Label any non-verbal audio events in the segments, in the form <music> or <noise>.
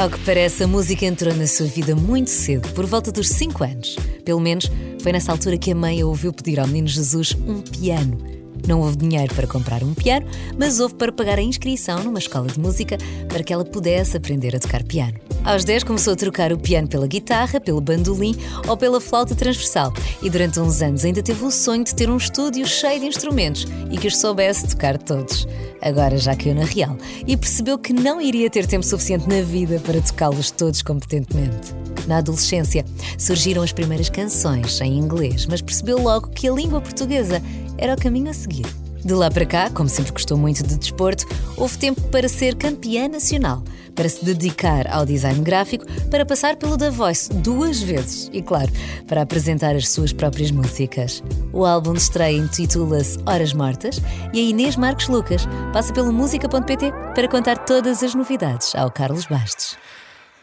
Ao que parece, a música entrou na sua vida muito cedo, por volta dos 5 anos. Pelo menos foi nessa altura que a mãe a ouviu pedir ao menino Jesus um piano. Não houve dinheiro para comprar um piano, mas houve para pagar a inscrição numa escola de música para que ela pudesse aprender a tocar piano. Aos 10 começou a trocar o piano pela guitarra, pelo bandolim ou pela flauta transversal e durante uns anos ainda teve o sonho de ter um estúdio cheio de instrumentos e que os soubesse tocar todos. Agora já caiu na real e percebeu que não iria ter tempo suficiente na vida para tocá-los todos competentemente. Na adolescência surgiram as primeiras canções em inglês, mas percebeu logo que a língua portuguesa era o caminho a seguir. De lá para cá, como sempre gostou muito de desporto, houve tempo para ser campeã nacional, para se dedicar ao design gráfico, para passar pelo The Voice duas vezes e, claro, para apresentar as suas próprias músicas. O álbum de estreia intitula-se Horas Mortas e a Inês Marcos Lucas passa pelo música.pt para contar todas as novidades ao Carlos Bastos.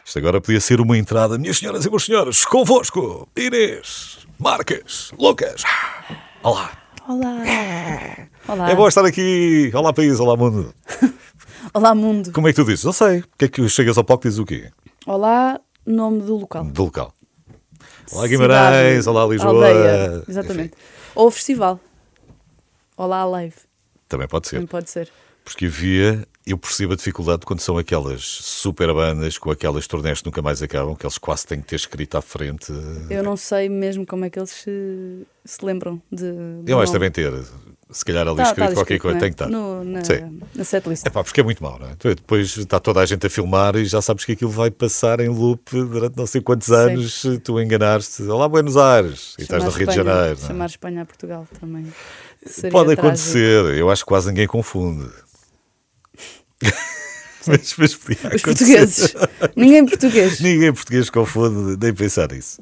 Isto agora podia ser uma entrada. Minhas senhoras e meus senhores, convosco, Inês, Marques, Lucas. Olá. Olá. Olá. É bom estar aqui. Olá, país. Olá, mundo. <laughs> Olá, mundo. Como é que tu dizes? Não sei. O que é que chegas ao palco e dizes o quê? Olá, nome do local. Do local. Olá, Guimarães. Cidade, olá, Lisboa. Aldeia. Exatamente. Enfim, Ou festival. Olá, live. também pode ser. Também pode ser. Porque havia, eu percebo a dificuldade quando são aquelas super bandas com aquelas turnés que nunca mais acabam, que eles quase têm que ter escrito à frente. Eu não sei mesmo como é que eles se, se lembram de. do Eu acho que devem ter, se calhar ali Tá- escrito tá qualquer escrito, coisa, é? tem que estar. No, na, Sim. na setlist. É pá, porque é muito mau, não é? Depois está toda a gente a filmar e já sabes que aquilo vai passar em loop durante não sei quantos anos. Tu enganaste. Olá, Buenos Aires. E estás no Chamar Rio de Espanha- Janeiro. não é? Chamar Espanha a Portugal também. Seria Pode trágico. acontecer. Eu acho que quase ninguém confunde. <laughs> mas, mas Os acontecer. portugueses. Ninguém português. <laughs> Ninguém português confunde, nem pensar nisso.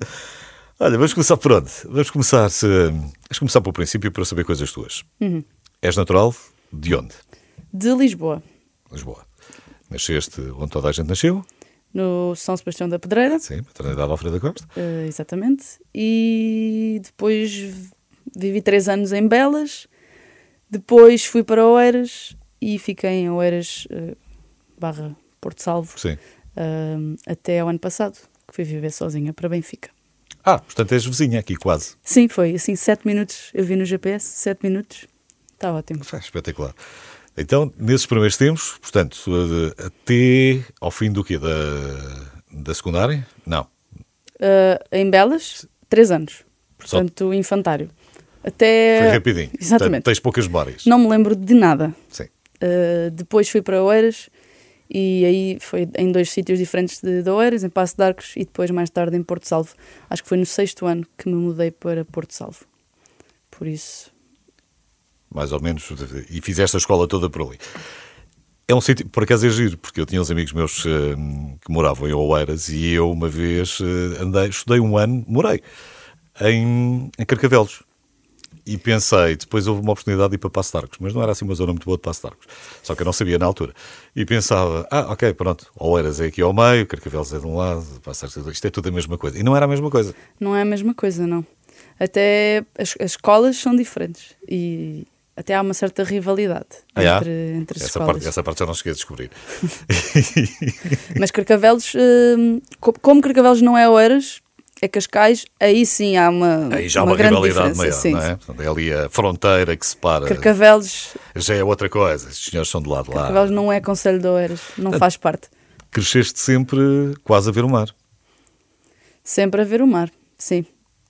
Olha, vamos começar por onde? Vamos começar, se, vamos começar pelo princípio para saber coisas tuas. Uhum. És natural? De onde? De Lisboa. Lisboa. Nasceste onde toda a gente nasceu? No São Sebastião da Pedreira. Sim, maternidade Alfredo da Costa. Eh, exatamente. E depois vivi três anos em Belas. Depois fui para Oeiras e fiquei em Oeiras eh, barra Porto Salvo Sim. eh, até ao ano passado, que fui viver sozinha para Benfica. Ah, portanto és vizinha aqui quase. Sim, foi assim, sete minutos. Eu vi no GPS, sete minutos. Está ótimo. É espetacular. Então, nesses primeiros tempos, portanto, eh, até ao fim do quê? Da, da secundária? Não. Eh, em Belas, três anos. Portanto, infantário. Até. Foi rapidinho. Exatamente. Portanto, tens poucas memórias. Não me lembro de nada. Sim. Uh, depois fui para Oeiras e aí foi em dois sítios diferentes de, Oeiras, em Passo de Arcos e depois mais tarde em Porto Salvo. Acho que foi no sexto ano que me mudei para Porto Salvo. Por isso, mais ou menos, e fizeste a escola toda por ali. É um sítio, por acaso é giro, porque eu tinha uns amigos meus eh, que moravam em Oeiras e eu uma vez eh, andei, estudei um ano, morei em, em Carcavelos. E pensei, depois houve uma oportunidade de ir para Passo de Arcos, mas não era assim uma zona muito boa de Passo de Arcos. Só que eu não sabia na altura. E pensava, ah, ok, pronto, Oeiras é aqui ao meio, Carcavelos é de um lado, Passo de Arcos é. Isto é tudo a mesma coisa. E não era a mesma coisa. não é a mesma coisa, não. Até as, as escolas são diferentes e até há uma certa rivalidade Ah, é? entre, entre as Essa escolas. parte, essa parte já não cheguei a descobrir. <laughs> <laughs> Mas Carcavelos, hum, co- como Carcavelos não é Oeiras, é Cascais, aí sim há uma, Aí já há uma, uma, grande rivalidade diferença. maior, sim, não é? Portanto, é ali a fronteira que separa. Carcavelos, Já é outra coisa. Estes senhores são de lado lá. Carcavelos não é Conselho de Oeiras, não Ah. faz parte. Cresceste sempre quase a ver o mar. Sempre a ver o mar, sim.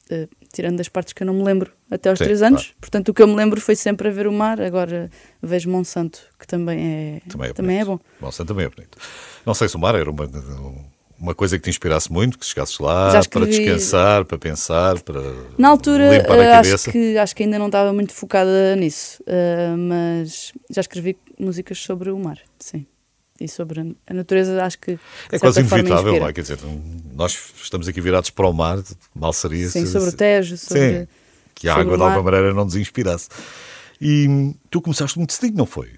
Eh, tirando as partes que eu não me lembro até aos Sim, três anos. claro. Portanto, o que eu me lembro foi sempre a ver o mar. Agora vejo Monsanto, que também é, Também é, também é bom. Monsanto também é bonito. Não sei se o mar era uma, uma coisa que te inspirasse muito, que chegasses lá para descansar, para pensar, para Na altura, limpar eh, a acho, cabeça. que, acho que ainda não estava muito focada nisso. eh, mas já escrevi músicas sobre o mar, sim. E sobre a- natureza, acho que. É quase inevitável, não é? Quer dizer, nós estamos aqui virados para o mar, mal seria Sim, sobre o Tejo, sobre. Sim, que a água de alguma maneira não nos inspirasse. E tu começaste muito cedinho, não foi?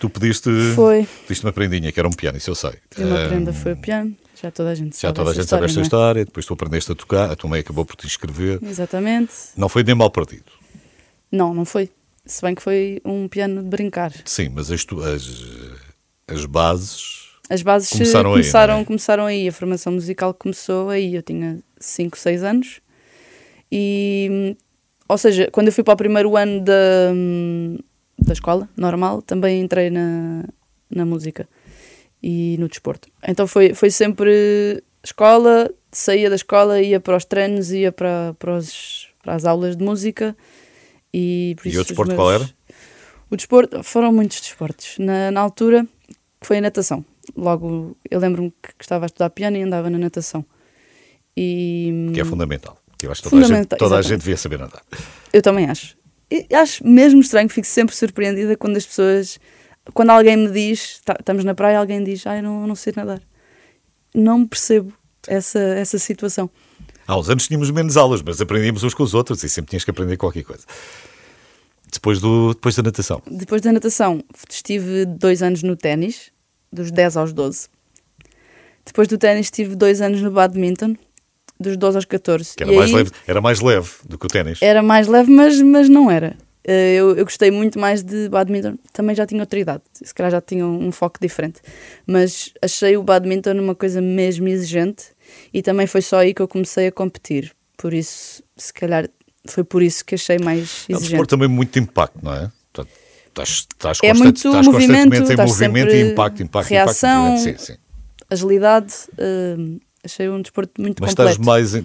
Tu pediste, Foi. pediste uma prendinha, que era um piano, isso eu sei. E uma Ah, prenda foi o piano. Já toda a gente Já toda a gente sabe esta é? história, depois tu aprendeste a tocar, a tua mãe acabou por te inscrever. Exatamente. Não foi nem mal partido. Não, não foi. Se bem que foi um piano de brincar. Sim, mas as, tu- as, as bases As bases eh, Começaram começaram, aí, é? começaram aí, a formação musical começou aí, eu tinha 5, 6 anos. E, ou seja, quando eu fui para o primeiro ano da, hum, da escola, normal, também entrei na, na música e no desporto. Então foi, foi sempre escola, saía da escola, ia para os treinos, ia para, para, os- para as aulas de música. E, E o desporto meus- qual era? O desporto, foram muitos desportos. Na, na altura foi a natação. Logo, eu lembro-me que estava a estudar piano e andava na natação. E Que é fundamental. Que eu acho que toda, a gente, toda a gente devia saber nadar. eu também acho. E acho mesmo estranho, fico sempre surpreendida quando as pessoas, quando alguém me diz, tá- estamos na praia, alguém diz, ai, não, não sei nadar. Não percebo essa, essa situação. Há uns anos tínhamos menos aulas, mas aprendíamos uns com os outros e sempre tinhas que aprender qualquer coisa. Depois, do, depois da natação. Depois da natação, estive dois anos no ténis, dos 10 aos 12. Depois do ténis, estive dois anos no badminton, dos 12 aos 14. Que era, E mais aí leve, era mais leve do que o ténis. Era mais leve, mas, mas não era. Eh, Eu, eu gostei muito mais de badminton. Também já tinha outra idade, se calhar já tinha um, um foco diferente. Mas achei o badminton uma coisa mesmo exigente e também foi só aí que eu comecei a competir. Por isso, se calhar, foi por isso que achei mais É um exigente. desporto também muito impacto, não é? Portanto, Estás, estás, É muito estás movimento, constantemente em estás movimento e impacto, impacto, reação. impacto. Sim, sim. Agilidade, eh, achei um desporto muito Mas estás completo. mais.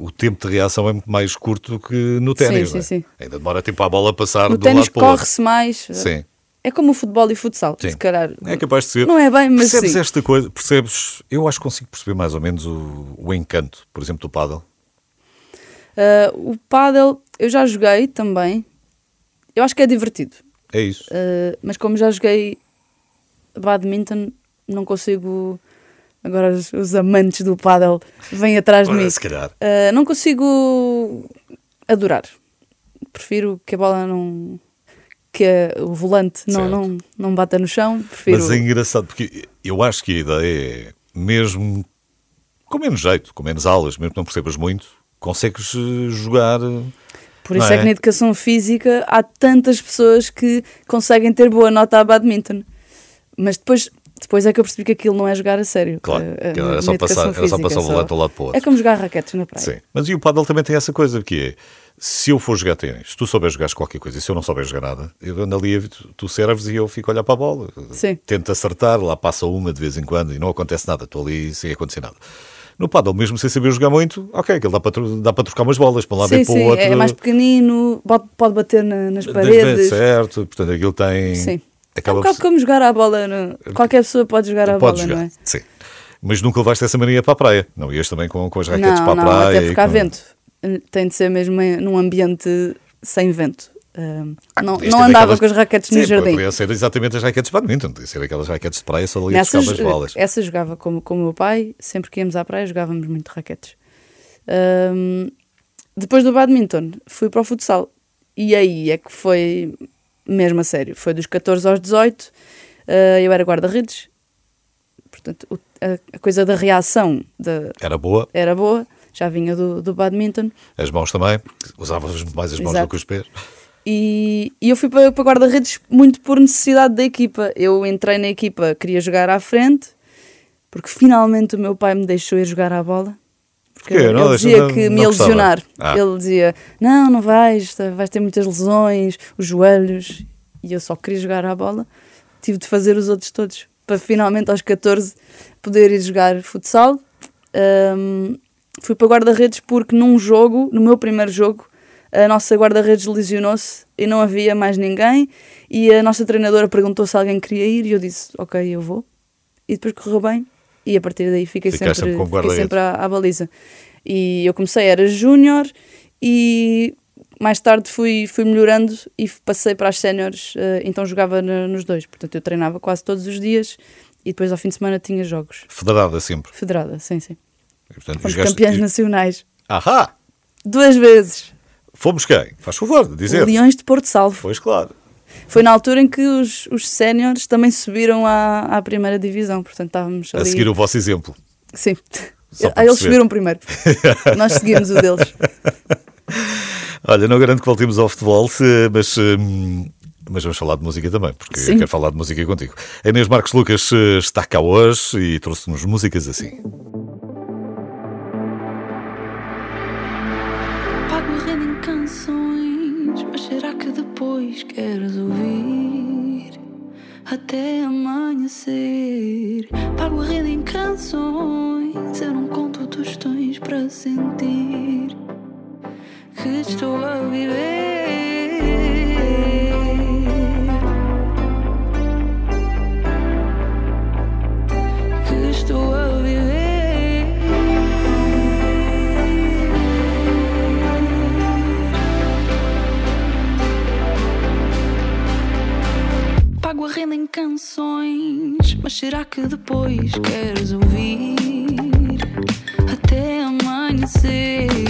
O tempo de reação é muito mais curto do que no ténis. sim, não é? sim. Ainda demora tempo a bola passar No de um lado para o outro. corre-se mais. Sim. É como o futebol e o futsal, Sim. se calhar. É capaz de ser. Não é bem, mas percebes sim. esta coisa? Percebes? Eu acho que consigo perceber mais ou menos o, o encanto, por exemplo, do paddle. Uh, o paddle eu já joguei também. Eu acho que é divertido. É isso. Uh, mas como já joguei badminton, não consigo. Agora os, os amantes do paddle vêm atrás de Ora, mim. se calhar. Uh, não consigo adorar. Prefiro que a bola não. que a- o volante não, não, não bata no chão. Prefiro. Mas é engraçado, porque eu acho que a ideia é, mesmo com menos jeito, com menos aulas, mesmo que não percebas muito, consegues eh, jogar. eh, Por isso não é? que na educação física há tantas pessoas que conseguem ter boa nota a badminton. Mas depois, depois é que eu percebi que aquilo não é jogar a sério. Claro, na- era só passar, educação era só física, passar o volante de um lado para o outro. É como jogar raquetes na praia. Sim. Mas e o paddle também tem essa coisa que é, se eu for jogar ténis, se tu souberes jogar qualquer coisa e se eu não souber jogar nada, eu ando ali, tu, serves e eu fico a olhar para a bola. Sim. Tento acertar, lá passa uma de vez em quando e não acontece nada, estou ali sem acontecer nada. No paddle, mesmo sem saber jogar muito, ok, aquilo dá para, dá para trocar umas bolas para um lado sim, e para o sim, outro. é mais pequenino, pode, pode bater na- nas paredes. Certo, portanto aquilo tem. Sim. É um Acaba bocado por- como jogar à bola. no- Qualquer pessoa pode jogar à Pode bola, jogar, não é? sim. Mas nunca levaste essa mania para a praia. Não ias também com, com as raquetes Não, para a não, praia. até porque há com- vento. Tem de ser mesmo num ambiente sem vento. Ah, não não ter andava aquelas- com as raquetes Sim, no jardim. Podia ser exatamente as raquetes de badminton, podia ser aquelas raquetes de praia só ali a Nessas, buscar as bolas. essa jogava com, com o meu pai, sempre que íamos à praia jogávamos muito raquetes. Ahm, depois do badminton, fui para o futsal. E aí é que foi mesmo a sério. Foi dos 14 aos 18, ah, eu era guarda-redes. Portanto, o- a, a coisa da reação da- Era boa, era boa, já vinha do, do badminton. as mãos também, usavas mais as mãos Exato. do que os pés. E, e eu fui para, para guarda-redes muito por necessidade da equipa. Eu entrei na equipa, queria jogar à frente, porque finalmente o meu pai me deixou ir jogar à bola. Porque Porquê? ele, Não, dizia que me ia lesionar. Ah. Ele dizia: Não, não vais, vais ter muitas lesões, os joelhos. E eu só queria jogar à bola. Tive de fazer os outros todos para finalmente aos 14 poder ir jogar futsal. Ahm, fui para guarda-redes porque num jogo, no meu primeiro jogo, a nossa guarda-redes lesionou-se e não havia mais ninguém. E a nossa treinadora perguntou se alguém queria ir e eu disse: Ok, eu vou. E depois correu bem. E a partir daí fiquei Ficaste sempre, sempre fiquei sempre à, à baliza. E eu comecei, era júnior e mais tarde fui, fui melhorando e passei para as séniores, eh, então jogava nos dois. Portanto, eu treinava quase todos os dias e depois ao fim de semana tinha jogos. Federada sempre. Federada, sim, sim. E, portanto, Fomos jogaste- campeões nacionais. Ahá! Duas vezes. Fomos quem? Faz favor de dizer. Leões de Porto Salvo. Pois claro. Foi na altura em que os, os séniores também subiram à, à primeira divisão. Portanto, estávamos ali. A seguir o vosso exemplo. Sim. Ah, Eles subiram primeiro. <laughs> Nós seguimos o deles. Olha, não garanto que voltemos ao futebol, mas hum, Mas vamos falar de música também, porque Sim. eu quero falar de música contigo. A Inês Marcos Lucas eh, está cá hoje e trouxe-nos músicas assim. Depois queres ouvir? Até amanhecer. Pago a renda em canções, eu não conto tostões para sentir que estou a viver. Pago a renda em canções, mas será que depois queres ouvir? Até amanhecer.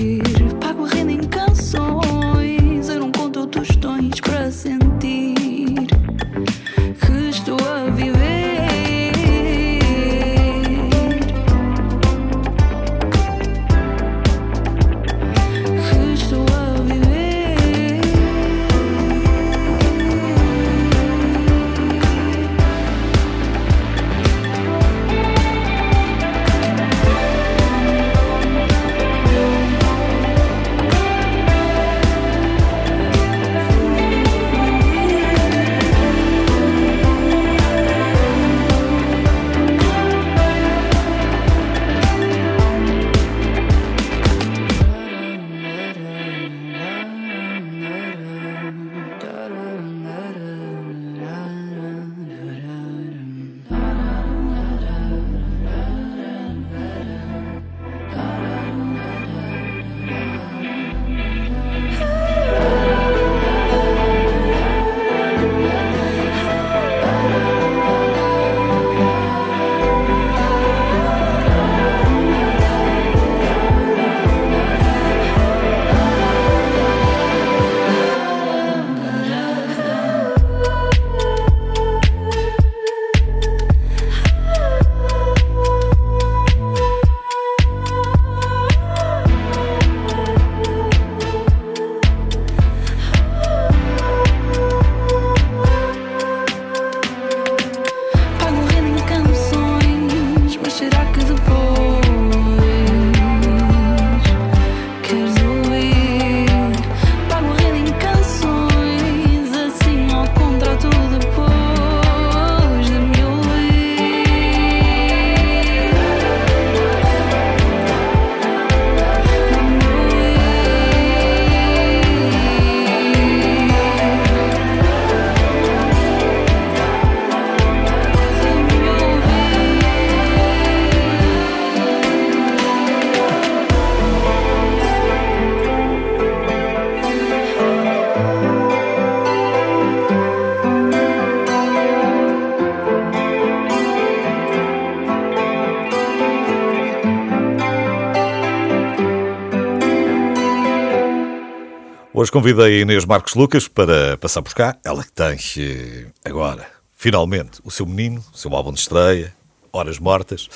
Hoje convidei a Inês Marcos Lucas para passar por cá. Ela que tem eh, agora, finalmente, o seu menino, o seu álbum de estreia, Horas Mortas.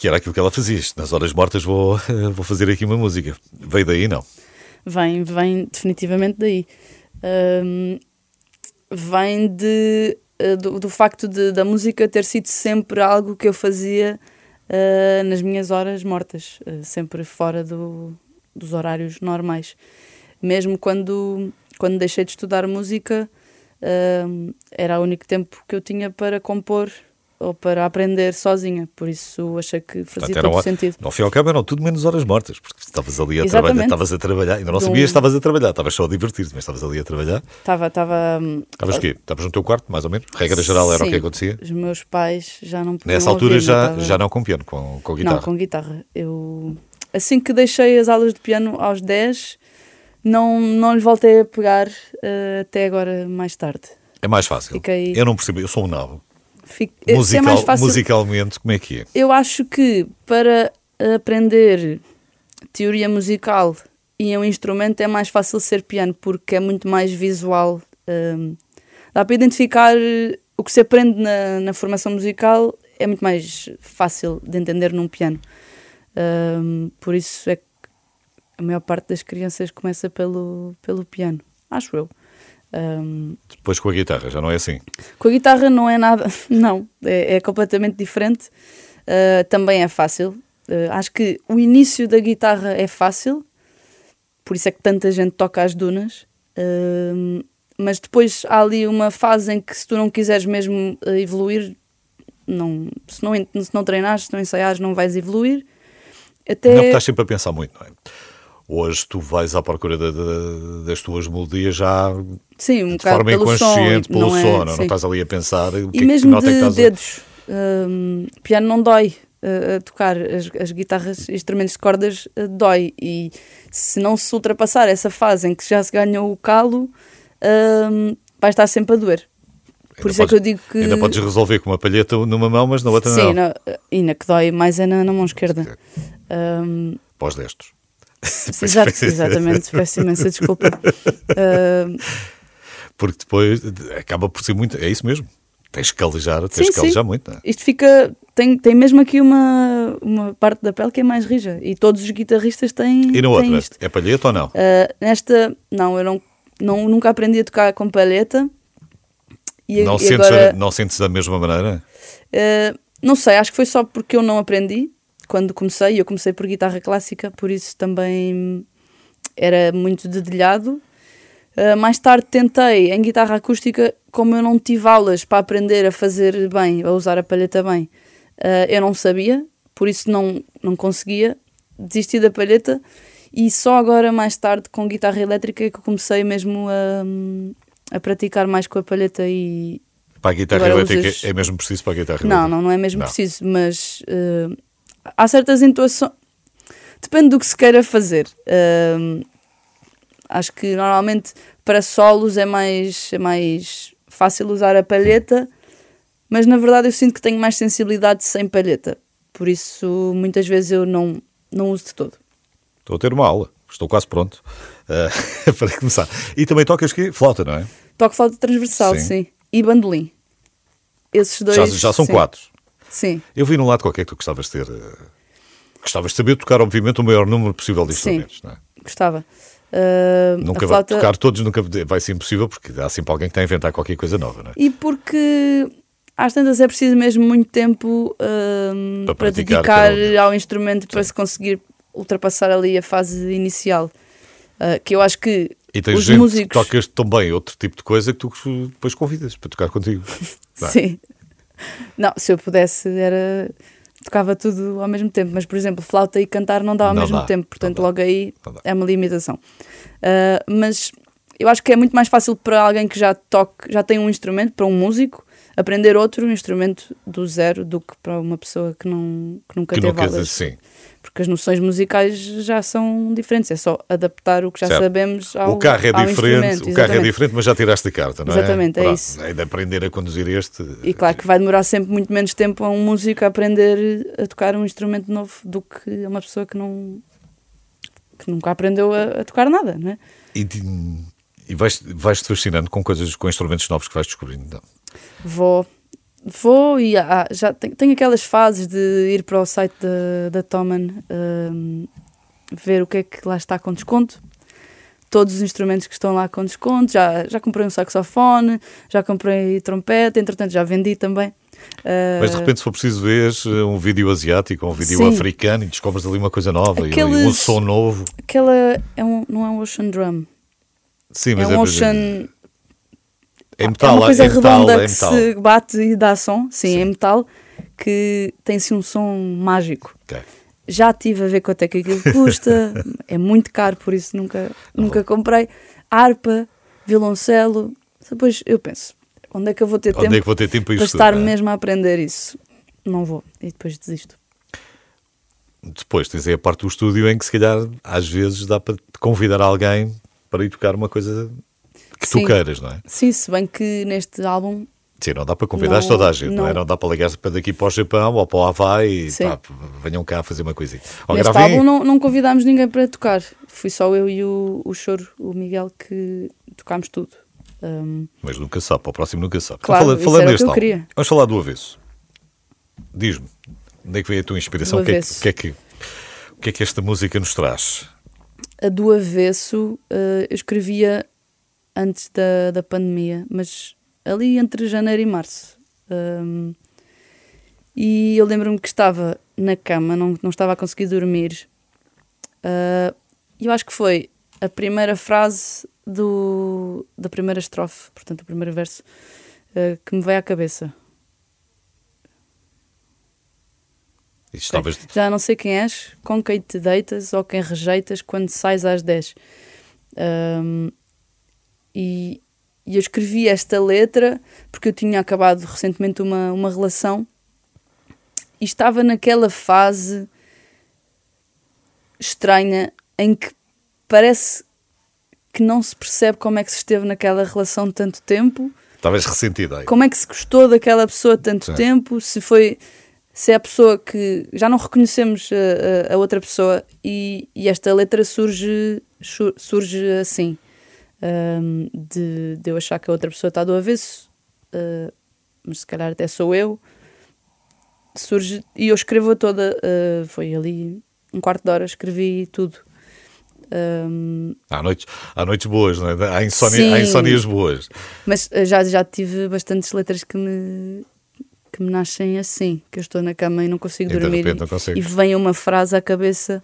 Que era aquilo que ela fazia. Nas horas mortas vou, eh, vou fazer aqui uma música. Veio daí, não? Vem, vem definitivamente daí. Vem de, eh, do, do facto de, da música ter sido sempre algo que eu fazia ah, nas minhas horas mortas, ah, sempre fora do, dos horários normais. Mesmo quando, quando deixei de estudar música, ahm, era o único tempo que eu tinha para compor ou para aprender sozinha, por isso achei que fazia Portanto, todo eram, sentido. Fim e ao cabo eram tudo menos horas mortas, porque estavas ali a Exatamente. trabalhar, estavas a trabalhar, ainda não um- sabias que estavas a trabalhar, estavas só a divertir-te, mas estavas ali a trabalhar. Estava, estava, hum, Estavas o quê? Estavas no teu quarto, mais ou menos? Regra geral era o que Sim. acontecia? Os meus pais já não podiam Nessa altura ouvir-me, já, já não com piano, com, com guitarra. Não, com guitarra. Eu, assim que deixei as aulas de piano aos 10, não, não lhe voltei a pegar eh, até agora mais tarde. É mais fácil. Fiquei- Eu não percebo, eu sou um nabo. Fico, se Musical, é mais fácil, Musicalmente, como é que é? Eu acho que para aprender teoria musical e um instrumento é mais fácil ser piano porque é muito mais visual. hum, dá para identificar o que se aprende na, na formação musical é muito mais fácil de entender num piano. Hum, por isso é que a maior parte das crianças começa pelo, pelo piano, acho eu. Um, Depois com a guitarra, já não é assim? com a guitarra não é nada, <laughs> não, é, é completamente diferente. Uh, também é fácil. Uh, acho que o início da guitarra é fácil, por isso é que tanta gente toca as dunas. Uh, mas depois há ali uma fase em que, se tu não quiseres mesmo uh, evoluir, não, se, não, se não treinares, se não ensaiares, não vais evoluir. Até... Não, porque estás sempre a pensar muito, não é? Hoje tu vais à procura da- da- das tuas melodias já Sim, um de forma pelo inconsciente, som, pelo não é- não, não sim. estás ali a pensar que, é E que- que mesmo é que de a- dedos. hum, piano não dói uh, a tocar. As, as guitarras, instrumentos de cordas, uh, dói. E se não se ultrapassar essa fase em que já se ganhou o calo, hum, vai estar sempre a doer. Por Ainda isso é que podes- eu digo que. Ainda podes resolver com uma palheta numa mão, mas na outra Sim, não. e na que dói mais é na, na mão esquerda. Hum, Pós destros. Exato, exatamente, peço imensa desculpa. <laughs> Porque depois acaba por ser muito. É isso mesmo. Tens que calejar, tens Sim, que calejar sim. muito, é? isto fica. Tem, tem mesmo aqui uma, uma parte da pele que é mais rija. E todos os guitarristas têm, E na outra? isto. É palheta ou não? Uh, nesta, não, eu não, não, nunca aprendi a tocar com palheta. E, não, e sentes agora, a, não sentes da mesma maneira? uh, não sei, acho que foi só porque eu não aprendi quando comecei. Eu comecei por guitarra clássica, por isso também era muito dedilhado. Uh, mais tarde tentei em guitarra acústica, como eu não tive aulas para aprender a fazer bem, a usar a palheta bem, uh, eu não sabia, por isso não, não conseguia. Desisti da palheta e só agora, mais tarde, com guitarra elétrica, é que eu comecei mesmo a, a praticar mais com a palheta e. Para a guitarra elétrica usas- é mesmo preciso para a guitarra Não, elétrica? não, não é mesmo Não. preciso, mas uh, há certas entoações. Depende do que se queira fazer. Um, acho que normalmente para solos é mais, é mais fácil usar a palheta, mas na verdade eu sinto que tenho mais sensibilidade sem palheta. Por isso, muitas vezes eu não, não uso de todo. Estou a ter uma aula. Estou quase pronto uh, <laughs> para começar. E também tocas que flauta, não é? Toco flauta transversal, Sim. sim. E bandolim. Esses dois. Já, já são sim. quatro. Sim. Eu vi num lado qualquer que tu gostavas de ter. uh, gostavas de saber tocar, obviamente, o maior número possível de Sim. instrumentos, não é? Gostava. Uh, Nunca a flauta... vai tocar todos, nunca vai ser impossível, porque há sempre alguém que está a inventar qualquer coisa nova, não é? E porque às tantas é preciso mesmo muito tempo hum, Para para, dedicar cada ao instrumento para se conseguir ultrapassar ali a fase inicial. Uh, que eu acho que E tens os gente músicos. que tocas tão bem outro tipo de coisa que tu depois convidas para tocar contigo. <laughs> é? Sim. Não, se eu pudesse era tocava tudo ao mesmo tempo, mas por exemplo, flauta e cantar não dá ao Não mesmo dá, tempo, portanto logo aí é uma limitação. Uh, mas eu acho que é muito mais fácil para alguém que já toque, já tem um instrumento, para um músico, aprender outro instrumento do zero do que para uma pessoa que não que nunca Que teve nunca, aulas. sim. Porque as noções musicais já são diferentes, é só adaptar o que já Certo. sabemos ao o carro é ao diferente, instrumento, o carro é exatamente. diferente, mas já tiraste a carta, não é? Exatamente, é isso. É de aprender a conduzir este. E claro que vai demorar sempre muito menos tempo a um músico a aprender a tocar um instrumento novo do que a uma pessoa que não que nunca aprendeu a, a tocar nada, não é? E, e vais- vais-te fascinando com coisas, com instrumentos novos que vais descobrindo. Então. Vou, vou e há- já tenho, tenho aquelas fases de ir para o site da, da Thomann hum, ver o que é que lá está com desconto. Todos os instrumentos que estão lá com desconto. Já, já comprei um saxofone, já comprei trompete, entretanto já vendi também. Mas de Uh, repente, se for preciso ver eh, um vídeo asiático ou um vídeo Sim. africano e descobres ali uma coisa nova e Aqueles- um som novo. Aquela é um, não é um Ocean Drum, Sim, é mas um é, Ocean. É metal, é uma coisa é metal, redonda é que se bate e dá som, sim, Sim. é metal, que tem-se um som mágico. Ok. Já tive a ver quanto é que aquilo custa, <laughs> é muito caro, por isso nunca, nunca comprei. Harpa, violoncelo, depois eu penso, onde é que eu vou ter Onde tempo é que vou ter tempo para isso estar é? mesmo a aprender isso? Não vou, e depois desisto. Depois tens aí a parte do estúdio em que se calhar às vezes dá para te convidar alguém para ir tocar uma coisa que tu Sim. queiras, não é? Sim, se bem que neste álbum Sim, não dá para convidar Não, toda a gente, não, é? não. Não dá para ligar para daqui para o Japão ou para o Havaí e pá, venham cá fazer uma coisinha. Ou Neste gravem- álbum não, não convidámos ninguém para tocar. Fui só eu e o, o Choro, o Miguel, que tocámos tudo. Um, Mas nunca sabe, para o próximo nunca sabe. Claro, Fala- isso falando o que álbum, queria. vamos falar do avesso. Diz-me, onde é que veio a tua inspiração? O que, é, que é que, o que é que esta música nos traz? a do avesso, uh, eu escrevia antes da, da pandemia, mas ali entre janeiro e março. Um, e eu lembro-me que estava na cama, não, não estava a conseguir dormir. Uh, eu acho que foi a primeira frase do, da primeira estrofe, portanto, o primeiro verso, uh, que me veio à cabeça. Já não sei quem és, com quem te deitas ou quem rejeitas quando sais às 10. Um, e, e, eu escrevi esta letra porque eu tinha acabado recentemente uma, uma relação e estava naquela fase estranha em que parece que não se percebe como é que se esteve naquela relação tanto tempo. Estavas ressentida aí. Como é que se gostou daquela pessoa tanto Sim. tempo, se foi se é a pessoa que já não reconhecemos a, a, a outra pessoa e, e, esta letra surge surge assim um, de, de, eu achar que a outra pessoa está do avesso uh, mas se calhar até sou eu surge e eu escrevo toda uh, foi ali um quarto de hora escrevi tudo um, há, noites, há noites boas, não é? há, insónia, há insónias boas. Mas uh, já, já tive bastantes letras que me, que me nascem assim, que eu estou na cama e não consigo e dormir não e vem uma frase à cabeça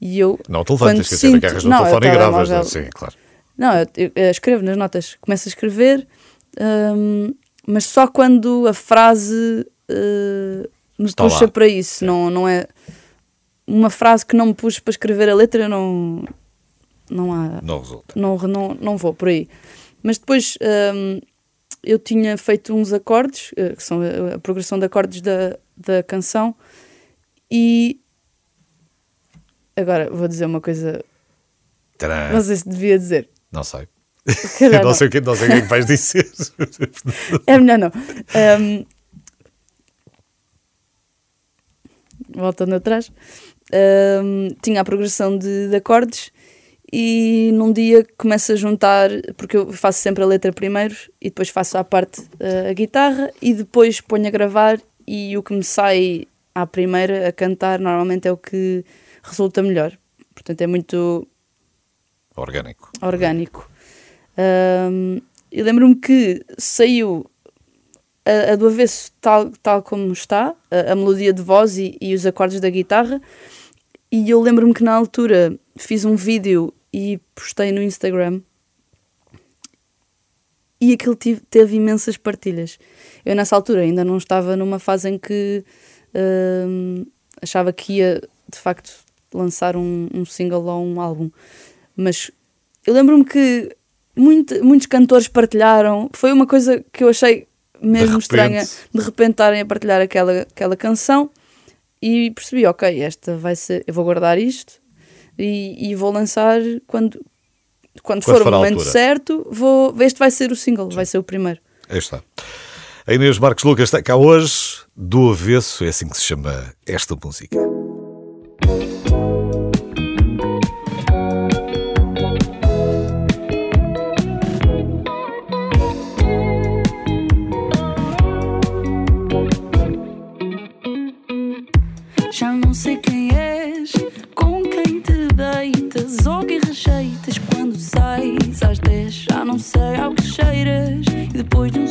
e eu não te levantas, quer dizer, agarras no não, telefone e gravas, não, sim, claro. Não, eu, eu, eu, escrevo nas notas, começo a escrever, um, mas só quando a frase uh, me puxa lá. para isso, sim. não, não é uma frase que não me puxa para escrever a letra, não não há não resulta. Não, não, não vou por aí. Mas depois um, eu tinha feito uns acordes, eh, que são a, progressão de acordes da, da canção, e agora vou dizer uma coisa. Tcharam. Não sei se devia dizer. Não sei. <laughs> não, não. Sei o que, não sei o que é que vais dizer. <laughs> é melhor não. Um, voltando atrás, um, tinha a progressão de, de acordes e num dia começo a juntar, porque eu faço sempre a letra primeiro e depois faço à parte uh, a guitarra e depois ponho a gravar e o que me sai à primeira a cantar normalmente é o que resulta melhor. Portanto, é muito orgânico. Orgânico. Eu lembro-me que saiu a, a, do avesso tal, tal como está, a, a melodia de voz e, e os acordes da guitarra. E eu lembro-me que na altura fiz um vídeo e postei no Instagram e aquilo tive, teve imensas partilhas. Eu nessa altura ainda não estava numa fase em que uh, achava que ia de facto lançar um, um, single ou um álbum, mas eu lembro-me que muito, muitos cantores partilharam. Foi uma coisa que eu achei mesmo de estranha de repente estarem a partilhar aquela, aquela canção e percebi, ok, esta vai ser, eu vou guardar isto e, e vou lançar quando, quando, quando for, o momento certo. Vou, este vai ser o single, Sim. vai ser o primeiro. Aí está. A Inês Marcos Lucas está cá hoje, do avesso, é assim que se chama esta música. Tu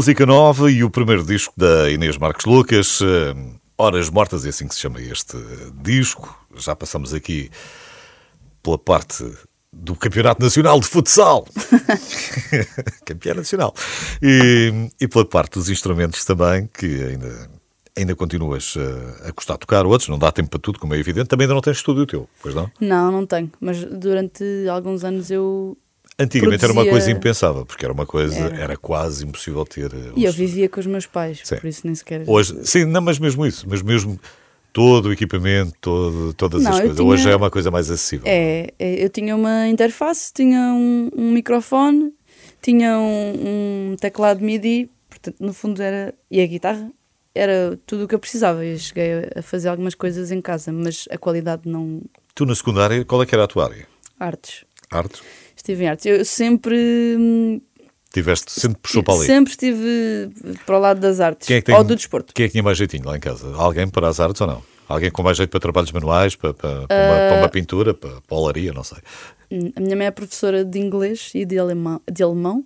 Música nova e o primeiro disco da Inês Marques Lucas, eh, Horas Mortas, é assim que se chama este disco. Já passamos aqui pela parte do Campeonato Nacional de Futsal. <laughs> Campeão Nacional. E, e pela parte dos instrumentos também, que ainda, ainda continuas eh, a gostar de tocar outros, não dá tempo para tudo, como é evidente. Também ainda não tens estúdio teu, pois não? Não, não tenho. Mas durante alguns anos eu. Antigamente era uma Produzia- coisa impensável, porque era uma coisa, era, Era. quase impossível ter. eh, E eu vivia com os meus pais, Sim. por isso nem sequer. Hoje, sim, não, mas mesmo isso, mas mesmo todo o equipamento, todo, todas Não, as coisas. tinha- Hoje é uma coisa mais acessível. É, é, eu tinha uma interface, tinha um, um microfone, tinha um, um teclado MIDI, portanto, no fundo era. E a guitarra era tudo o que eu precisava. Eu cheguei a- a fazer algumas coisas em casa, mas a qualidade não. Tu na secundária, qual é que era a tua área? Artes. Artes? Estive em artes. Eu sempre. hum, Tiveste, sempre puxou para ali. Sempre estive para o lado das artes. É tem- Ou do desporto. Quem é que tinha mais jeitinho lá em casa? Alguém para as artes ou não? Alguém com mais jeito para trabalhos manuais, para, para, para uma, para uma Ah. pintura, para, para a olaria, não sei. A minha mãe é professora de inglês e de alemão, de alemão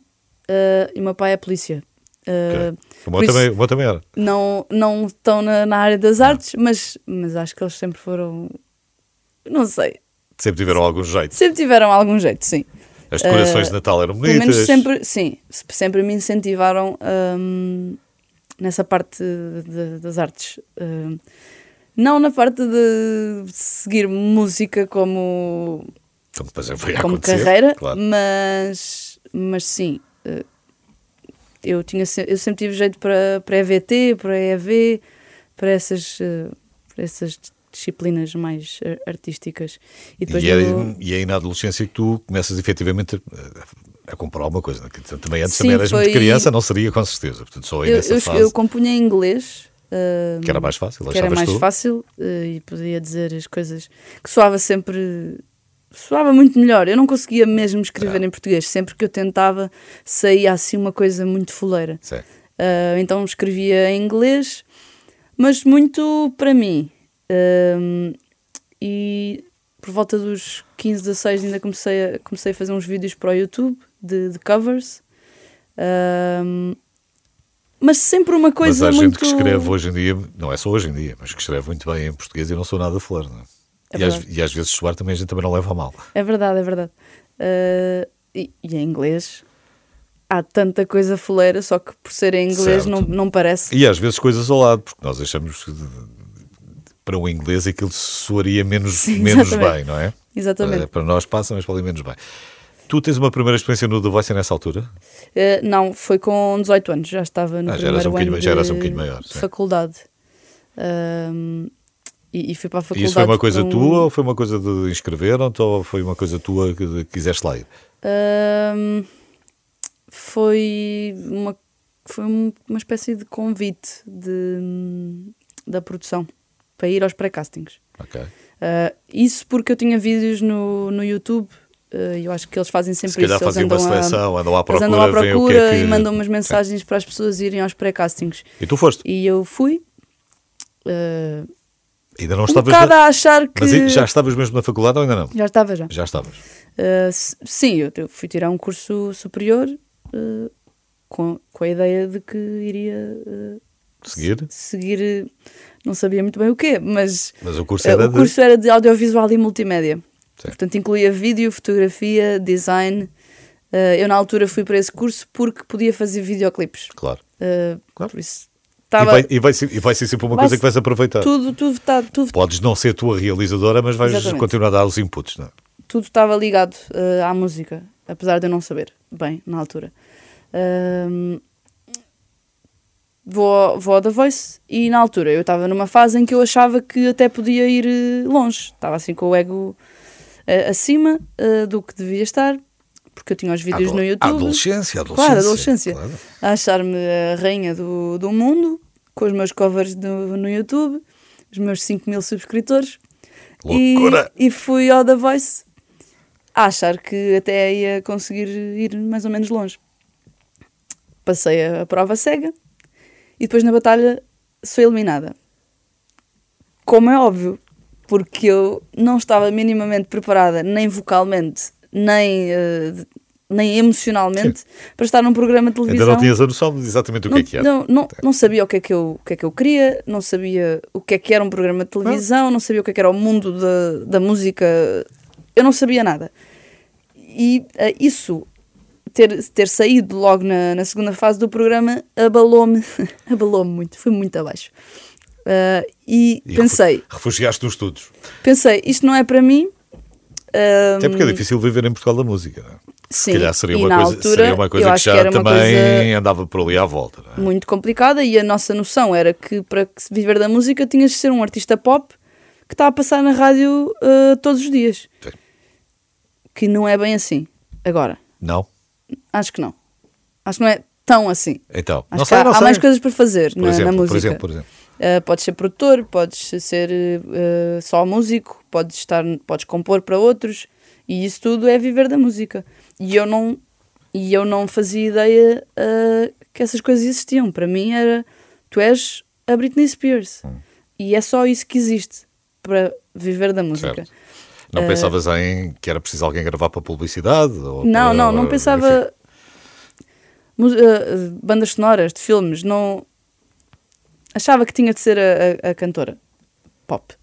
ah, e o meu pai é polícia. Ah, Ok. O por meu, também, o meu também era. não, não estão na, na área das artes, mas, mas acho que eles sempre foram. Não sei. Sempre tiveram algum jeito. Sempre tiveram algum jeito, sim. As decorações Ah, de Natal eram Pelo menos bonitas. sempre, sim, se- sempre me incentivaram hum, nessa parte de- das artes. Hum, não na parte de seguir música como, como acontecer, carreira, Claro. mas, mas sim, eh, eu, tinha, eu sempre tive jeito para, para EVT, para EV, para essas, eh, para essas disciplinas mais eh, artísticas. E depois E é, no- e é aí na adolescência que tu começas efetivamente a, a comprar alguma coisa. né? Que Também antes Sim, também eras muito foi- criança, não seria com certeza. Portanto, só aí eu, nessa eu, fase eu compunha em inglês. eh, que era mais fácil. que era mais tu? fácil eh, e podia dizer as coisas que soava sempre soava muito melhor. Eu não conseguia mesmo escrever Ah. em português. Sempre que eu tentava, saía assim uma coisa muito fuleira. Ah, então escrevia em inglês, mas muito para mim. Ahm, e por volta dos 15, 16 ainda comecei a, comecei a fazer uns vídeos para o YouTube de, de covers. Ahm, mas sempre uma Mas coisa há gente muito. que escreve hoje em dia, não é só hoje em dia, mas que escreve muito bem em português e não sou nada flor. Não é? É e, às, e às vezes soar também a gente também não leva a mal. É verdade, é verdade. Ah, e, e em inglês há tanta coisa fuleira, só que por ser em inglês Certo. não, não parece. E às vezes coisas ao lado, porque nós achamos para o inglês aquilo soaria menos, Sim, menos bem, não é? Exatamente. Eh, Para nós passa, mas para ali menos bem. Tu tens uma primeira experiência no The Voice nessa altura? Eh, não, foi com 18 anos, já estava no Ah, já primeiro um ano já eras um de bocadinho maior, sim. faculdade. Ahm, e, e fui para a E faculdade. isso foi uma coisa tua ou foi uma coisa de inscrever-te ou foi uma coisa tua que quiseste lá ir? Ahm, foi uma, foi um- uma espécie de convite de, da produção para ir aos pré-castings. Ah, isso porque eu tinha vídeos no, no YouTube. ah, eu acho que eles fazem sempre Se isso. Eles faziam uma andam, a, seleção, andam à procura, andam à o que procura é que... e mandam umas mensagens para as pessoas irem aos pré-castings. E tu foste? E eu fui. ah, Ainda não um estavas... na- a achar que. Mas já estavas mesmo na faculdade ou ainda não? Já estava já. Já estavas. Uh, sim, eu, fui tirar um curso superior uh, com, com a ideia de que iria uh, Seguir? seguir, não sabia muito bem o quê, mas Mas o curso eh, era o curso era de audiovisual e multimédia. Certo. Portanto, incluía vídeo, fotografia, design. Eh, eu, na altura, fui para esse curso porque podia fazer videoclipes. de. Claro. Eh, Claro. Por isso, E estava vai, e, vai ser, e vai ser sempre uma Vai coisa que vais aproveitar. tudo, tudo, tá, tudo, Podes não ser tua realizadora, mas vais Exatamente. continuar a dar os inputs, não é? tudo estava ligado eh, à música, apesar de eu não saber bem na altura. Ahm, vou, vou ao The Voice e na altura eu estava numa fase em que eu achava que até podia ir eh, longe. Estava assim com o ego eh, acima eh, do que devia estar, porque eu tinha os vídeos no YouTube. Adolescência, adolescência. Claro, adolescência. Claro. a achar-me a rainha do, do mundo, com os meus covers no, no YouTube, os meus 5 mil subscritores. E, Loucura! e fui ao The Voice a achar que até ia conseguir ir mais ou menos longe. Passei a prova cega e depois na batalha sou eliminada. Como é óbvio, porque eu não estava minimamente preparada, nem vocalmente, nem, de- nem emocionalmente, para estar num programa de Ainda televisão. não tinhas a noção de exatamente o que Não, é que era. não, não, não sabia o que, é que eu, o que é que eu queria, não sabia o que é que era um programa de televisão, não sabia o que é que era o mundo da, da música, eu não sabia nada. E eh, isso, ter, ter saído logo na, na segunda fase do programa, abalou-me, <laughs> abalou-me muito, foi muito abaixo. Ah, e, E pensei, refu- Refugiaste nos estudos. pensei, isto não é para mim. Ah, Até porque é difícil viver em Portugal da música. Não é? Se sim, calhar seria e uma na coisa, altura, seria uma coisa eu que já que também coisa andava por ali à volta. É? muito complicada e a nossa noção era que para se viver da música tinhas de ser um artista pop que está a passar na rádio uh, todos os dias. Sim. Que não é bem assim. Agora, Não? Acho que não. Acho que não é tão assim. Então, Acho não sei, há, não há sei. mais coisas para fazer na, exemplo, na música. Por exemplo, por exemplo. Uh, podes ser produtor, podes ser uh, só músico, podes, estar, podes compor para outros e isso tudo é viver da música. E eu não, e eu não fazia ideia uh, que essas coisas existiam. Para mim era tu és a Britney Spears Hum. e é só isso que existe para viver da música. Certo. Não Eh, pensavas em que era preciso alguém gravar para publicidade? Ou Não, para- não, não pensava. uh, bandas sonoras de filmes, não. Achava que tinha de ser a, a- a cantora pop.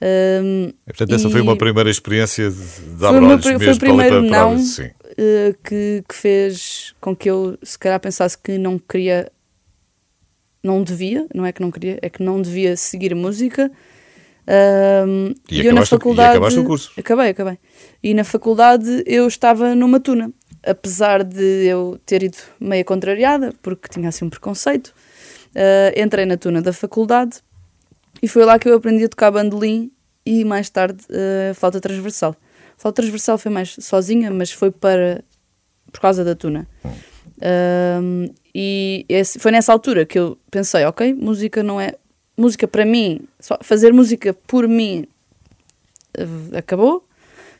Um, E, portanto, essa e foi uma primeira experiência de, Foi dar meu olhos mesmo foi o para primeiro para- para- não. Sim. uh, que, que fez com que eu, se calhar, pensasse que não queria. Não devia, não é que não queria, é que não devia seguir música. Um, E eu na acabaste o- e faculdade. acabaste o curso. Acabei, acabei. E na faculdade eu estava numa tuna. Apesar de eu ter ido meia contrariada, porque tinha assim um preconceito, uh, entrei na tuna da faculdade e foi lá que eu aprendi a tocar bandolim e mais tarde uh, flauta transversal. Flauta transversal foi mais sozinha, mas foi para por causa da tuna. Um, e esse- foi nessa altura que eu pensei, ok, música não é música para mim, só fazer música por mim uh, acabou.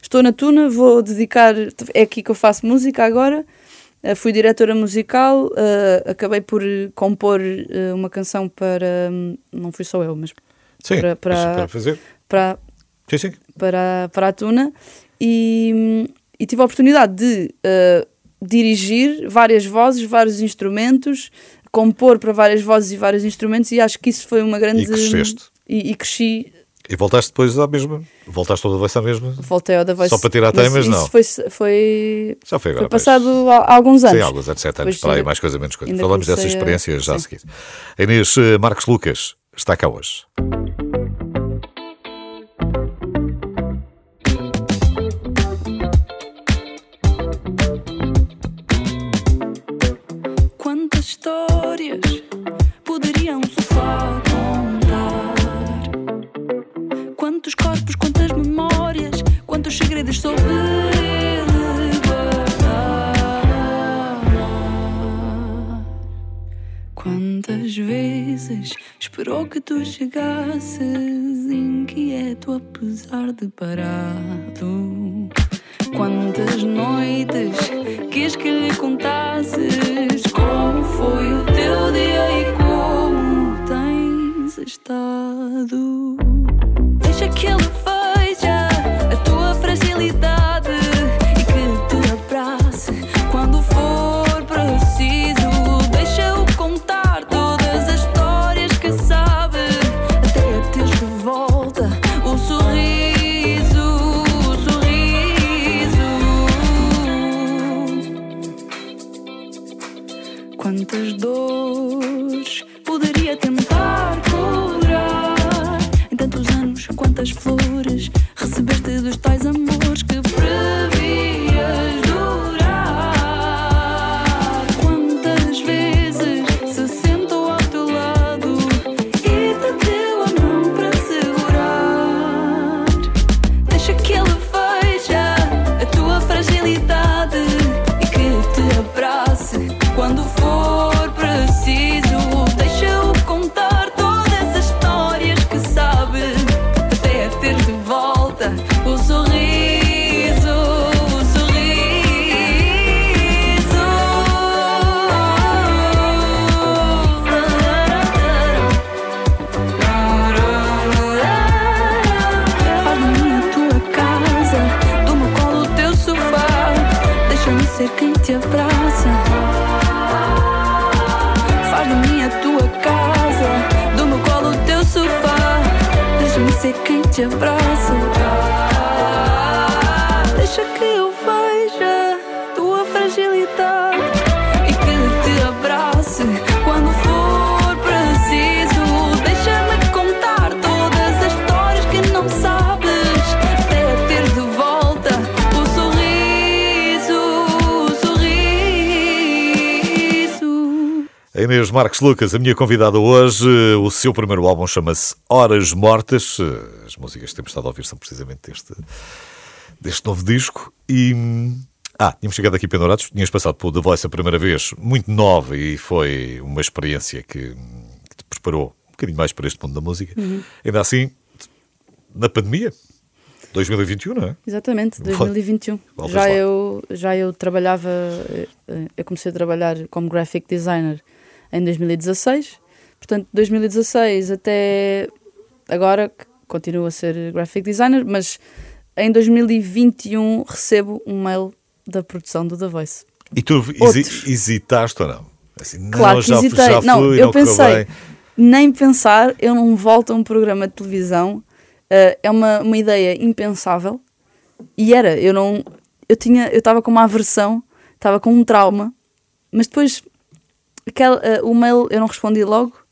Estou na tuna, vou dedicar, é aqui que eu faço música agora. Uh, fui diretora musical, uh, acabei por compor uh, uma canção para, hum, não fui só eu, mas Sim, Para- para- para fazer. para Sim, sim. para, para a Tuna e, e tive a oportunidade de dirigir várias vozes, vários instrumentos, compor para várias vozes e vários instrumentos e acho que isso foi uma grande... E cresceste. E, e cresci, E voltaste depois à mesma. Voltaste toda vez à mesma. voltei ao da Voice. Só para tirar temas, isso não. Foi, foi, Já foi agora. foi passado há, alguns Sim, anos. alguns anos, sete anos, para aí, mais coisa, menos coisa. Falamos dessa comecei a- experiência já a sim. seguir. A Inês eh, Marcos Lucas está cá hoje. Segredos soube guardar? Quantas vezes esperou que tu chegasses inquieto apesar de parado? Quantas noites quis que lhe contasses como foi o teu dia e como tens estado? Deixa que ele ser quem Inês Marques Lucas, a minha convidada hoje, o seu primeiro álbum chama-se Horas Mortas. As músicas que temos estado a ouvir são precisamente deste, deste novo disco. E. Ah, tínhamos chegado aqui pendurados, tinhas passado pelo The Voice a primeira vez, muito nova, e foi uma experiência que, que te preparou um bocadinho mais para este mundo da música. Ainda assim, na pandemia, 2021, não é? Exatamente, 2021. Voltas Já lá. eu, já eu trabalhava, eh, eh, eu comecei a trabalhar como graphic designer em 2016. Portanto, 2016 até agora que continuo a ser graphic designer, mas em 2021 recebo um mail da produção do The Voice. E tu hesi- hesitaste ou não? Assim, Claro não, que já, hesitei. já não, fui, eu não pensei, nem pensar, eu não volto a um programa de televisão. eh, é uma, uma ideia impensável. E era, eu não. Eu tinha, eu estava com uma aversão, estava com um trauma, mas depois aquele, eh, o mail eu não respondi logo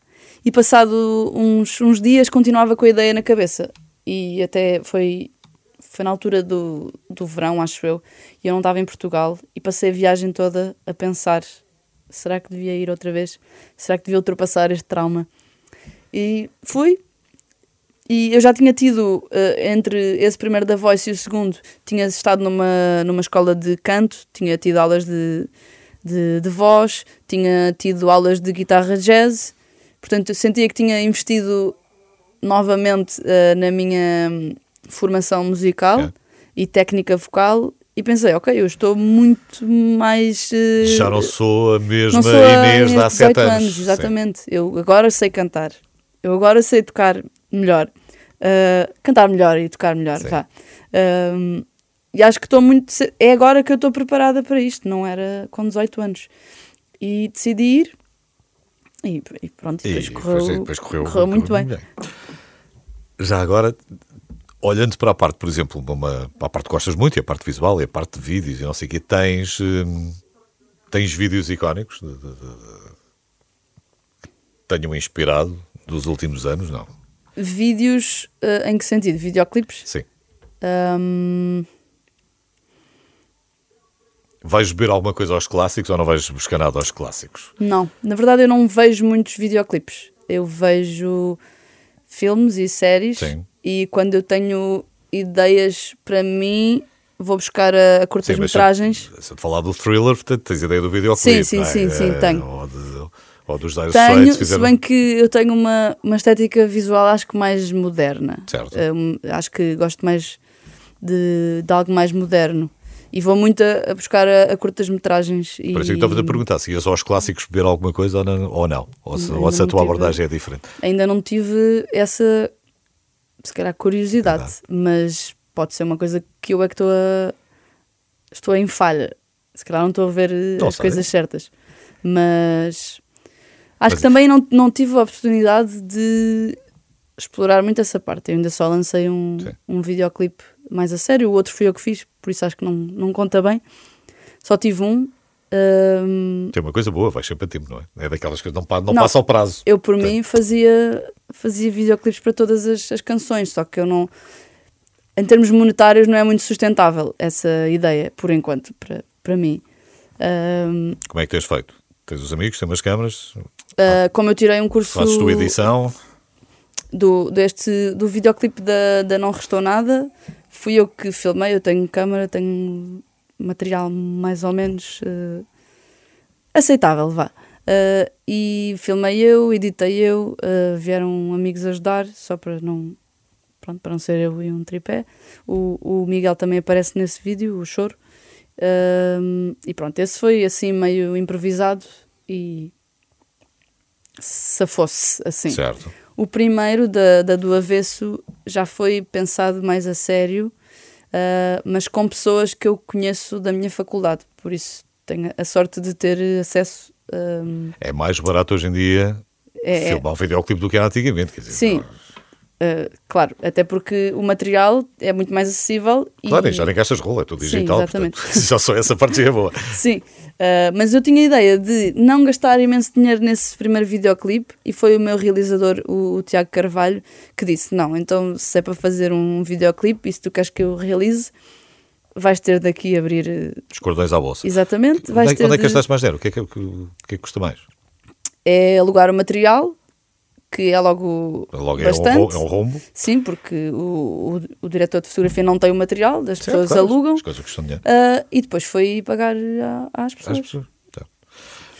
e passado uns, uns dias continuava com a ideia na cabeça. E até foi, foi na altura do, do verão, acho eu, e eu não estava em Portugal e passei a viagem toda a pensar: será que devia ir outra vez? Será que devia ultrapassar este trauma? E fui. E eu já tinha tido, eh, entre esse primeiro da Voice e o segundo, tinha estado numa, numa escola de canto, tinha tido aulas de, de, de voz, tinha tido aulas de guitarra jazz, portanto eu sentia que tinha investido novamente eh, na minha hum, formação musical É. e técnica vocal e pensei, ok, eu estou muito mais... eh, Já não sou a mesma sou a Inês de há de 7 18 anos. Sim. Exatamente. Eu agora sei cantar. Eu agora sei tocar melhor. Uh, cantar melhor e tocar melhor. Sim. Vá. Um, e acho que estou muito. É agora que eu estou preparada para isto. Não era com 18 anos. E decidi ir. E, e pronto, e E depois, correu, depois- depois correu, correu muito bem. Já agora, olhando para a parte, por exemplo, uma, para a parte que gostas muito, e a parte visual, e a parte de vídeos, e não sei o quê, tens, hum, tens vídeos icónicos de- de- de- que tenham inspirado dos últimos anos? Não. Vídeos, uh, em que sentido? Videoclipes? Sim. Um, Vais beber alguma coisa aos clássicos ou não vais buscar nada aos clássicos? Não, na verdade eu não vejo muitos videoclipes. Eu vejo filmes e séries Sim. e quando eu tenho ideias para mim vou buscar a, a Sim, curtas-metragens. se, se eu te falar do thriller, portanto, tens ideia do videoclipe, Sim, sim, é? sim, sim, Eh, tenho. Ou, de- ou dos Dire Tenho, Straits se fizeram... bem que eu tenho uma, uma estética visual acho que mais moderna. Certo. Um, acho que gosto mais de, de algo mais moderno. E vou muito a, a buscar a, a curtas-metragens. E... Por isso é que estava a perguntar se ias aos clássicos beber alguma coisa ou não. Ou, não. ou, se, ou se a tua tive- abordagem é diferente. ainda não tive essa, se calhar, curiosidade, Verdade. mas pode ser uma coisa que eu é que estou a, estou em falha. Se calhar não estou a ver eh, Não as sei. coisas certas, mas acho Mas- que também não, não tive a oportunidade de explorar muito essa parte. Eu ainda só lancei um, Sim. um videoclipe mais a sério, o outro fui eu que fiz, por isso acho que não, não conta bem. Só tive um. Tem uma coisa boa, vais sempre a tempo, não é? É daquelas que não, não, Não. passa o prazo. eu por Portanto, mim fazia fazia videoclipes para todas as, as canções, só que eu não em termos monetários não é muito sustentável essa ideia, por enquanto, para, para mim. Um, Como é que tens feito? Tens os amigos, tens umas câmaras, uh, como eu tirei um curso fazes tua edição. do, deste, do videoclipe da, da Não Restou Nada, fui eu que filmei, eu tenho câmara, tenho material mais ou menos uh, aceitável, vá. Uh, e filmei eu, editei eu, uh, vieram amigos ajudar, só para não, pronto, para não ser eu e um tripé. O, o Miguel também aparece nesse vídeo, o choro. E pronto, esse foi assim meio improvisado e se fosse assim. Certo. O primeiro, da, da do avesso, já foi pensado mais a sério, uh, mas com pessoas que eu conheço da minha faculdade, por isso tenho a sorte de ter acesso. Um, É mais barato hoje em dia É, é. filmar um videoclipe do que era antigamente. Quer dizer, sim, uh, claro, até porque o material é muito mais acessível. Claro, e, já nem gastas rola, é tudo Sim, digital, exatamente. portanto, <laughs> já só essa parte já é boa. Sim, uh, mas eu tinha a ideia de não gastar imenso dinheiro nesse primeiro videoclipe e foi o meu realizador, o, o Tiago Carvalho, que disse: Não, então se é para fazer um videoclipe e se tu queres que eu realize, vais ter daqui a abrir. uh, Os cordões à bolsa. Exatamente, Onde vais é, ter onde é que de- gastaste mais dinheiro? O que é que, o que é que custa mais? é alugar o material, que é logo, Logo é bastante. é um rombo. Sim, porque o, o, o diretor de fotografia não tem o material, as Certo, pessoas claro, alugam. As coisas custam dinheiro. uh, e depois foi pagar a- às pessoas. Às pessoas. Tá.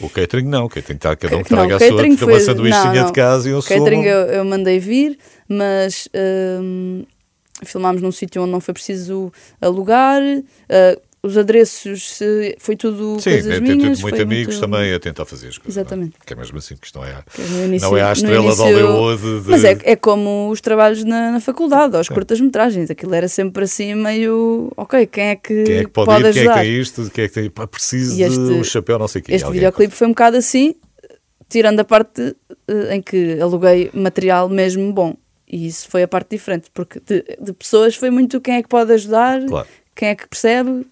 O catering não, o catering está cada um que traga a o sua, catering fica uma foi- sanduíchezinha não, de casa e um O catering eu, eu mandei vir, mas hum, filmámos num sítio onde não foi preciso alugar. uh, os adereços foi tudo Sim, coisas minhas. tudo muito foi amigos muito- também a tentar fazer as coisas. Exatamente. não é? Que é mesmo assim, que isto não é, no início- não é a estrela de início- Hollywood. De... Mas é, é como os trabalhos na, na faculdade, aos curtas-metragens. Aquilo era sempre assim meio. Ok, quem é que, Quem é que pode, pode ir? Quem é ajudar? que é isto? Quem é que tem? Pá, preciso este- de um chapéu, não sei o quê. Este videoclipe foi um bocado assim, tirando a parte eh, em que aluguei material mesmo bom. E isso foi a parte diferente, porque de, de pessoas foi muito quem é que pode ajudar, Claro. quem é que percebe.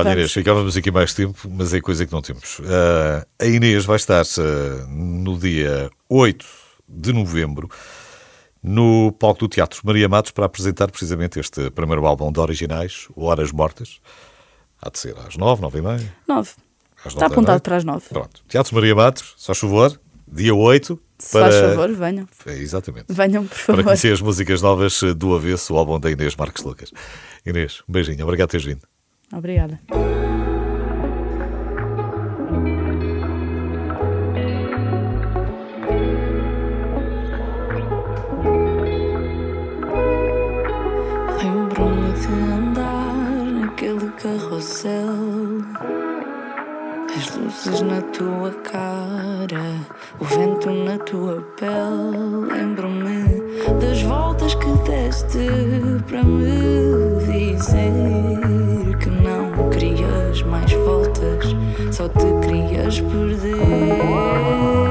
Olha. Inês, ficávamos aqui mais tempo, mas é coisa que não temos. Ah, a Inês vai estar ah, no dia 8 de novembro no palco do Teatro Maria Matos para apresentar precisamente este primeiro álbum de originais, Horas Mortas. Há de ser às 9, 9 e meia. Nove. Às Está nove da apontado para as nove. Pronto. Teatro Maria Matos, só favor, dia 8. Se para... faz favor, venham. É, exatamente. Venham, por Para favor. conhecer as músicas novas do Avesso, o álbum da Inês Marques Lucas. Inês, um beijinho. Obrigado por teres vindo. Obrigada. Luzes na tua cara, o vento na tua pele. Lembro-me das voltas que deste para me dizer que não querias mais voltas, só te querias perder.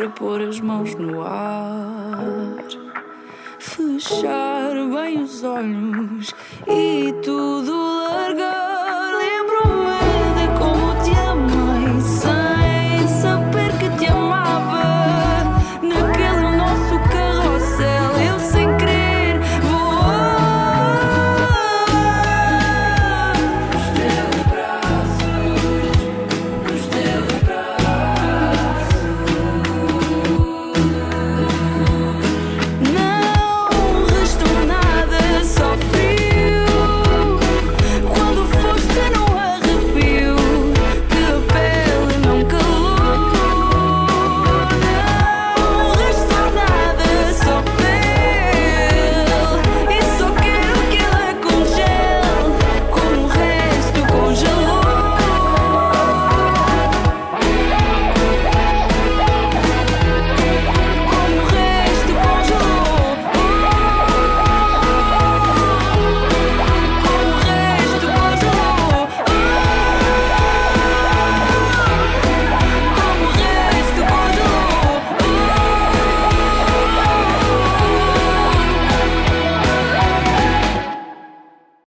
Para pôr as mãos no ar. Fechar bem os olhos e tudo.